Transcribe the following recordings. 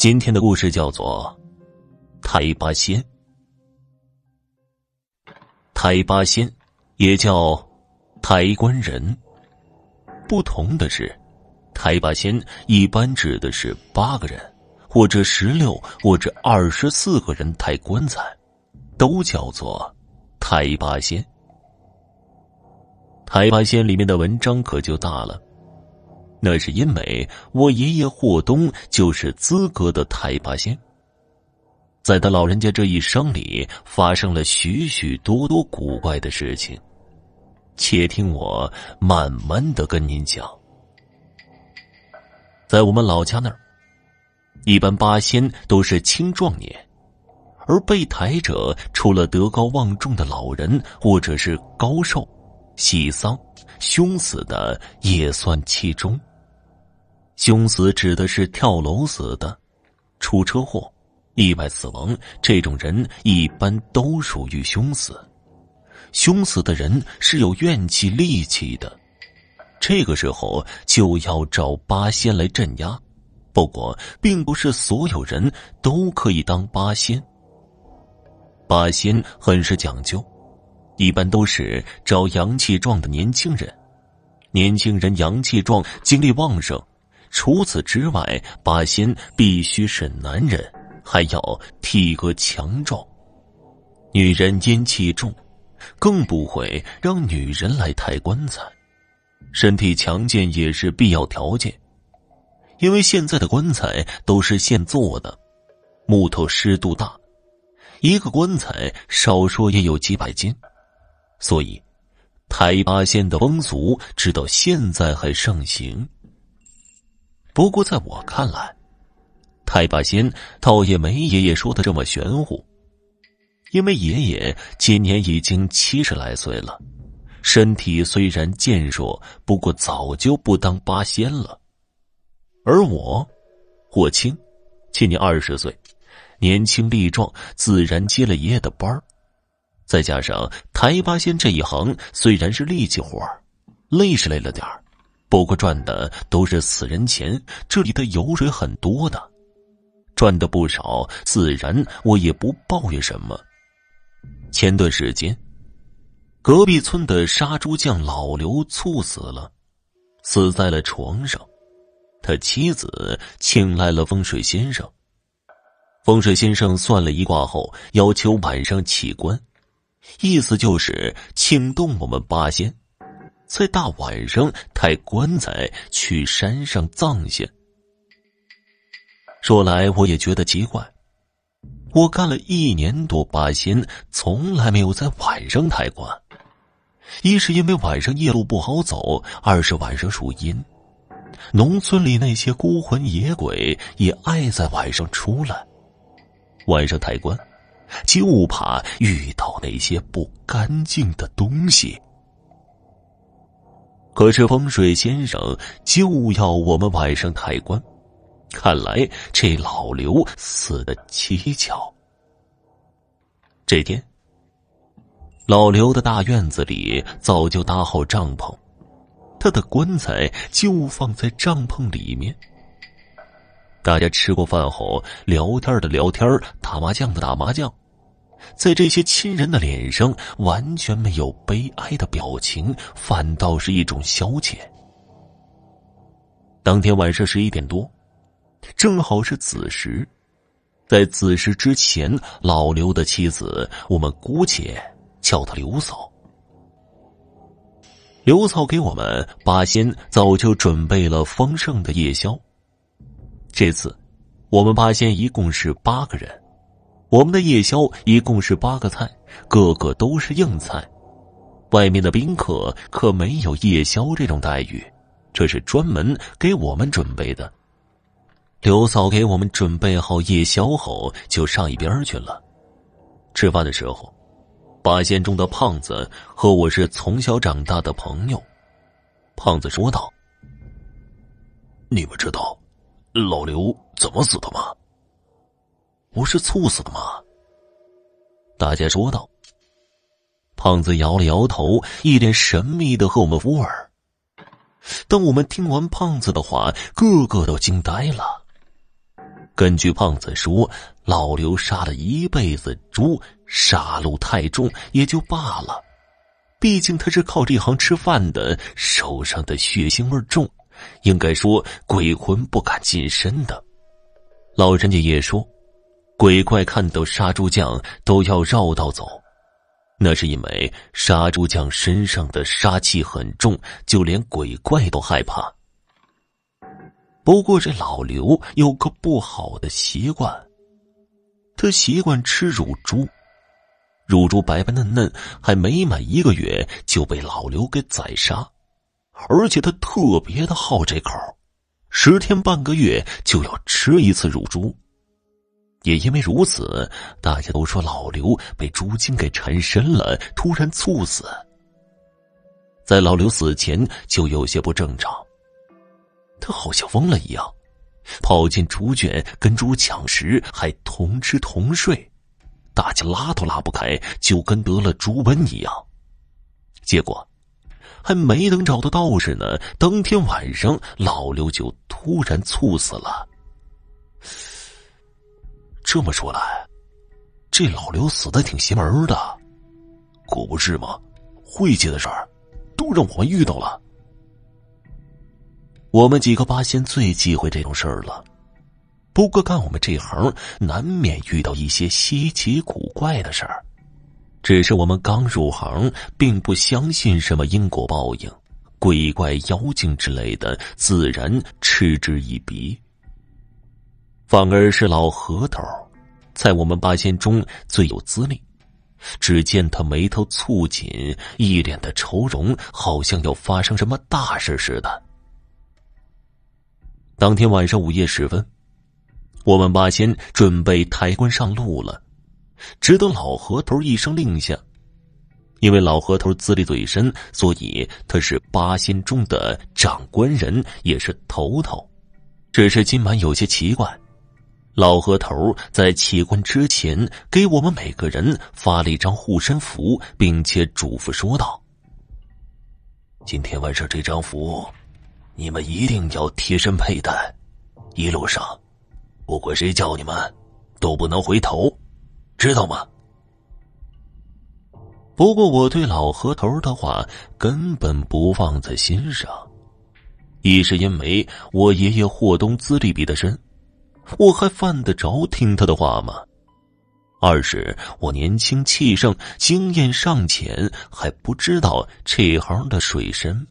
今天的故事叫做《太八仙》。太八仙也叫抬棺人。不同的是，太八仙一般指的是八个人，或者十六，或者二十四个人抬棺材，都叫做太八仙。太八仙里面的文章可就大了。那是因为我爷爷霍东就是资格的太八仙，在他老人家这一生里发生了许许多多古怪的事情，且听我慢慢的跟您讲。在我们老家那儿，一般八仙都是青壮年，而被抬者除了德高望重的老人或者是高寿、喜丧、凶死的也算其中。凶死指的是跳楼死的、出车祸、意外死亡这种人，一般都属于凶死。凶死的人是有怨气、戾气的，这个时候就要找八仙来镇压。不过，并不是所有人都可以当八仙。八仙很是讲究，一般都是找阳气壮的年轻人，年轻人阳气壮，精力旺盛。除此之外，八仙必须是男人，还要体格强壮。女人阴气重，更不会让女人来抬棺材。身体强健也是必要条件，因为现在的棺材都是现做的，木头湿度大，一个棺材少说也有几百斤，所以抬八仙的风俗直到现在还盛行。不过，在我看来，太八仙倒也没爷爷说的这么玄乎。因为爷爷今年已经七十来岁了，身体虽然健硕，不过早就不当八仙了。而我，霍青，今年二十岁，年轻力壮，自然接了爷爷的班。再加上抬八仙这一行虽然是力气活累是累了点儿。不过赚的都是死人钱，这里的油水很多的，赚的不少，自然我也不抱怨什么。前段时间，隔壁村的杀猪匠老刘猝死了，死在了床上，他妻子请来了风水先生。风水先生算了一卦后，要求晚上起棺，意思就是请动我们八仙。在大晚上抬棺材去山上葬下。说来我也觉得奇怪，我干了一年多八仙，从来没有在晚上抬棺。一是因为晚上夜路不好走，二是晚上属阴，农村里那些孤魂野鬼也爱在晚上出来。晚上抬棺，就怕遇到那些不干净的东西。可是风水先生就要我们晚上抬棺，看来这老刘死的蹊跷。这天，老刘的大院子里早就搭好帐篷，他的棺材就放在帐篷里面。大家吃过饭后，聊天的聊天，打麻将的打麻将。在这些亲人的脸上，完全没有悲哀的表情，反倒是一种消遣。当天晚上十一点多，正好是子时，在子时之前，老刘的妻子，我们姑且叫她刘嫂。刘嫂给我们八仙早就准备了丰盛的夜宵。这次，我们八仙一共是八个人。我们的夜宵一共是八个菜，个个都是硬菜。外面的宾客可没有夜宵这种待遇，这是专门给我们准备的。刘嫂给我们准备好夜宵后，就上一边去了。吃饭的时候，八仙中的胖子和我是从小长大的朋友。胖子说道：“你们知道老刘怎么死的吗？”不是猝死的吗？大家说道。胖子摇了摇头，一脸神秘的和我们附耳。当我们听完胖子的话，个个都惊呆了。根据胖子说，老刘杀了一辈子猪，杀戮太重也就罢了，毕竟他是靠这行吃饭的，手上的血腥味重，应该说鬼魂不敢近身的。老人家也说，鬼怪看到杀猪匠都要绕道走，那是因为杀猪匠身上的杀气很重，就连鬼怪都害怕。不过这老刘有个不好的习惯，他习惯吃乳猪，乳猪白白嫩嫩，还没满一个月就被老刘给宰杀，而且他特别的好这口，十天半个月就要吃一次乳猪。也因为如此，大家都说老刘被猪精给缠身了，突然猝死。在老刘死前就有些不正常。他好像疯了一样，跑进猪圈跟猪抢食，还同吃同睡，大家拉都拉不开，就跟得了猪瘟一样。结果还没等找到道士呢，当天晚上老刘就突然猝死了。这么说来，这老刘死的挺邪门的，可不是吗？晦气的事儿都让我们遇到了。我们几个八仙最忌讳这种事儿了，不过干我们这行，难免遇到一些稀奇古怪的事儿。只是我们刚入行，并不相信什么因果报应、鬼怪妖精之类的，自然嗤之以鼻。反而是老何头，在我们八仙中最有资历。只见他眉头蹙紧，一脸的愁容，好像要发生什么大事似的。当天晚上午夜时分，我们八仙准备抬棺上路了。只等老何头一声令下，因为老何头资历最深，所以他是八仙中的长官人，也是头头。只是今晚有些奇怪，老河头在起棺之前给我们每个人发了一张护身符，并且嘱咐说道：“今天晚上这张符。”你们一定要贴身佩戴，一路上，不管谁叫你们，都不能回头，知道吗？不过我对老何头的话根本不放在心上，一是因为我爷爷霍东资历比他深，我还犯得着听他的话吗？二是我年轻气盛，经验尚浅，还不知道这行的水深。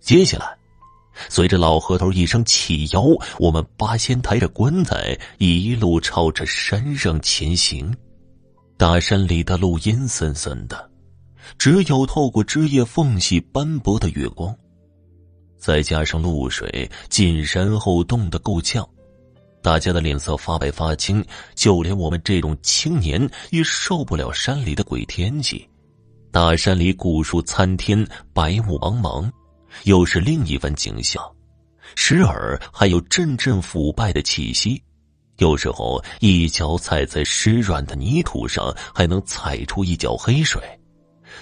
接下来。随着老河头一声起摇，我们八仙抬着棺材一路朝着山上前行。大山里的路阴森森的，只有透过枝叶缝隙斑驳的月光，再加上露水进山后冻得够呛，大家的脸色发白发青，就连我们这种青年也受不了山里的鬼天气。大山里古树参天，白雾茫茫。又是另一番景象，时而还有阵阵腐败的气息，有时候一脚踩在湿软的泥土上，还能踩出一脚黑水，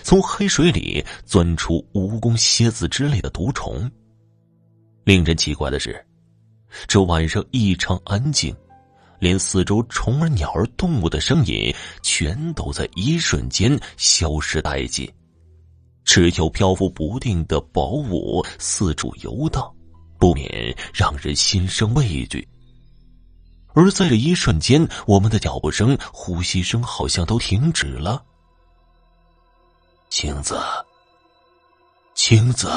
从黑水里钻出蜈蚣、蝎子之类的毒虫。令人奇怪的是，这晚上异常安静，连四周虫儿、鸟儿、动物的声音全都在一瞬间消失殆尽。只有漂浮不定的薄雾四处游荡，不免让人心生畏惧。而在这一瞬间，我们的脚步声、呼吸声好像都停止了。青子，青子，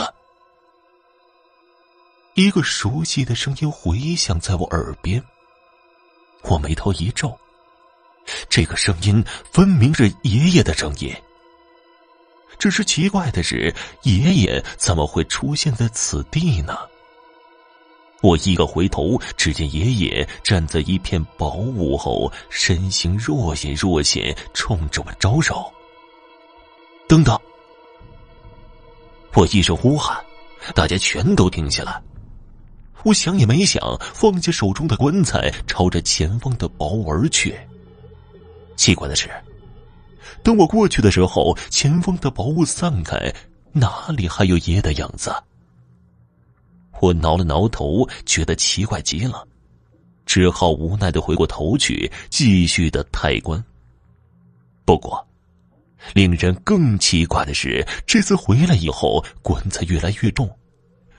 一个熟悉的声音回响在我耳边。我眉头一皱，这个声音分明是爷爷的声音。只是奇怪的是，爷爷怎么会出现在此地呢？我一个回头，只见爷爷站在一片薄雾后，身形若隐若现，冲着我招手。等等！我一声呼喊，大家全都停下来。我想也没想，放下手中的棺材，朝着前方的薄雾而去。奇怪的是。等我过去的时候，前方的薄雾散开，哪里还有爷爷的影子？我挠了挠头，觉得奇怪极了。只好无奈的回过头去，继续的抬棺。不过，令人更奇怪的是，这次回来以后，棺材越来越重，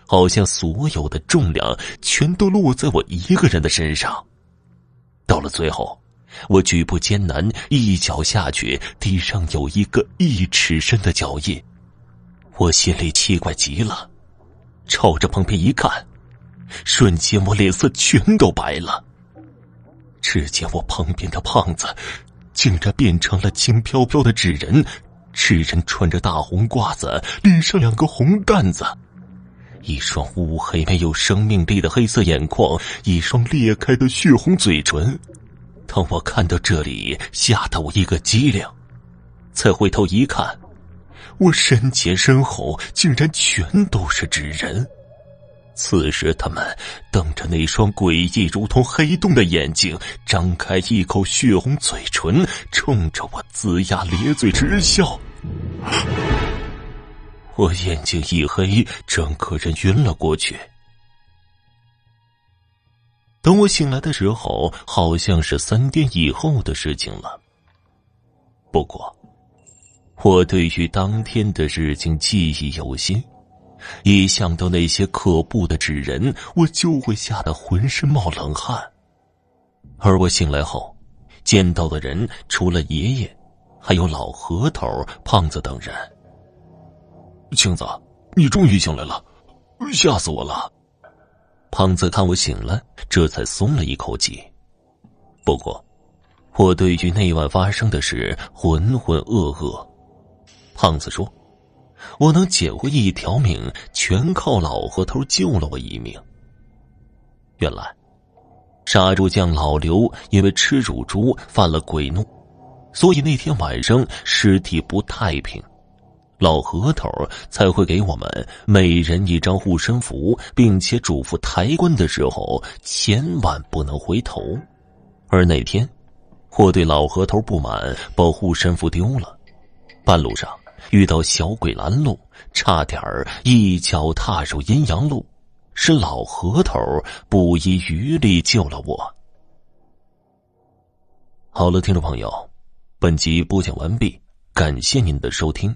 好像所有的重量全都落在我一个人的身上。到了最后，我举步艰难，一脚下去，地上有一个一尺深的脚印。我心里奇怪极了，朝着旁边一看，瞬间我脸色全都白了。只见我旁边的胖子，竟然变成了轻飘飘的纸人。纸人穿着大红褂子，脸上两个红蛋子，一双乌黑没有生命力的黑色眼眶，一双裂开的血红嘴唇。当我看到这里，吓得我一个激灵，再回头一看。我身前身后竟然全都是纸人，此时他们瞪着那双诡异如同黑洞的眼睛，张开一口血红嘴唇，冲着我龇牙咧嘴直笑。我眼睛一黑，整个人晕了过去。等我醒来的时候，好像是三天以后的事情了。不过。我对于当天的事情记忆犹新，一想到那些可怖的纸人，我就会吓得浑身冒冷汗。而我醒来后，见到的人除了爷爷，还有老何头、胖子等人。青子，你终于醒来了，吓死我了！胖子看我醒了，这才松了一口气。不过，我对于那晚发生的事浑浑噩噩。胖子说：“我能捡回一条命，全靠老何头救了我一命。原来，杀猪匠老刘因为吃乳猪犯了鬼怒，所以那天晚上尸体不太平，老何头才会给我们每人一张护身符，并且嘱咐抬棺的时候千万不能回头。而那天，我对老何头不满，把护身符丢了，半路上。”遇到小鬼拦路，差点儿一脚踏入阴阳路，是老何头不遗余力救了我。好了，听众朋友，本集播讲完毕，感谢您的收听。